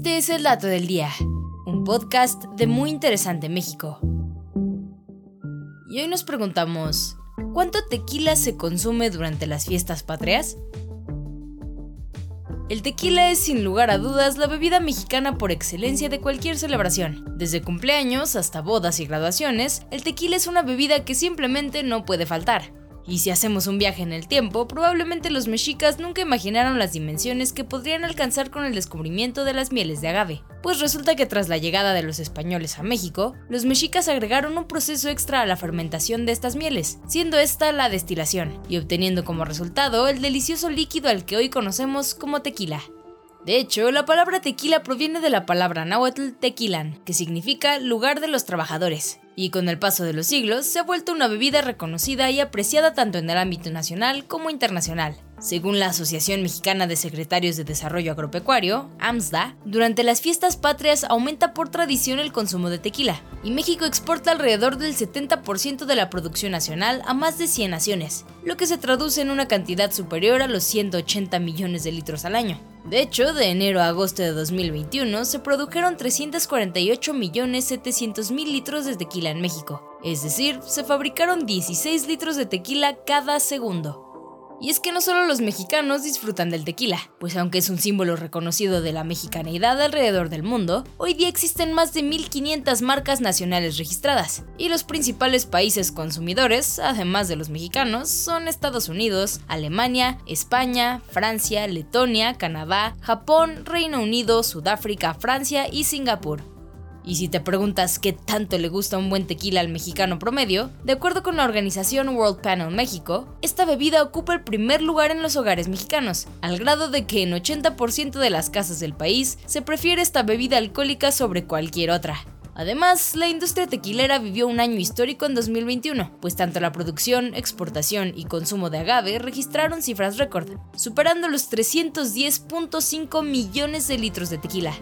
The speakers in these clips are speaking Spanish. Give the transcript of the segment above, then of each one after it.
Este es el dato del día, un podcast de Muy Interesante México. Y hoy nos preguntamos, ¿cuánto tequila se consume durante las fiestas patrias? El tequila es sin lugar a dudas la bebida mexicana por excelencia de cualquier celebración. Desde cumpleaños hasta bodas y graduaciones, el tequila es una bebida que simplemente no puede faltar. Y si hacemos un viaje en el tiempo, probablemente los mexicas nunca imaginaron las dimensiones que podrían alcanzar con el descubrimiento de las mieles de agave. Pues resulta que tras la llegada de los españoles a México, los mexicas agregaron un proceso extra a la fermentación de estas mieles, siendo esta la destilación, y obteniendo como resultado el delicioso líquido al que hoy conocemos como tequila. De hecho, la palabra tequila proviene de la palabra náhuatl tequilan, que significa lugar de los trabajadores, y con el paso de los siglos se ha vuelto una bebida reconocida y apreciada tanto en el ámbito nacional como internacional. Según la Asociación Mexicana de Secretarios de Desarrollo Agropecuario, AMSDA, durante las fiestas patrias aumenta por tradición el consumo de tequila, y México exporta alrededor del 70% de la producción nacional a más de 100 naciones, lo que se traduce en una cantidad superior a los 180 millones de litros al año. De hecho, de enero a agosto de 2021 se produjeron 348.700.000 litros de tequila en México, es decir, se fabricaron 16 litros de tequila cada segundo. Y es que no solo los mexicanos disfrutan del tequila, pues aunque es un símbolo reconocido de la mexicaneidad alrededor del mundo, hoy día existen más de 1500 marcas nacionales registradas, y los principales países consumidores, además de los mexicanos, son Estados Unidos, Alemania, España, Francia, Letonia, Canadá, Japón, Reino Unido, Sudáfrica, Francia y Singapur. Y si te preguntas qué tanto le gusta un buen tequila al mexicano promedio, de acuerdo con la organización World Panel México, esta bebida ocupa el primer lugar en los hogares mexicanos, al grado de que en 80% de las casas del país se prefiere esta bebida alcohólica sobre cualquier otra. Además, la industria tequilera vivió un año histórico en 2021, pues tanto la producción, exportación y consumo de agave registraron cifras récord, superando los 310.5 millones de litros de tequila.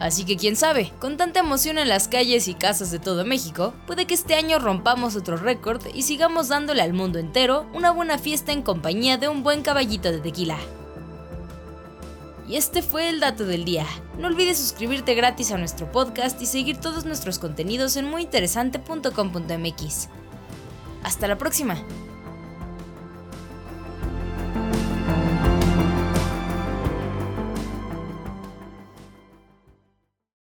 Así que quién sabe, con tanta emoción en las calles y casas de todo México, puede que este año rompamos otro récord y sigamos dándole al mundo entero una buena fiesta en compañía de un buen caballito de tequila. Y este fue el dato del día. No olvides suscribirte gratis a nuestro podcast y seguir todos nuestros contenidos en muyinteresante.com.mx. Hasta la próxima.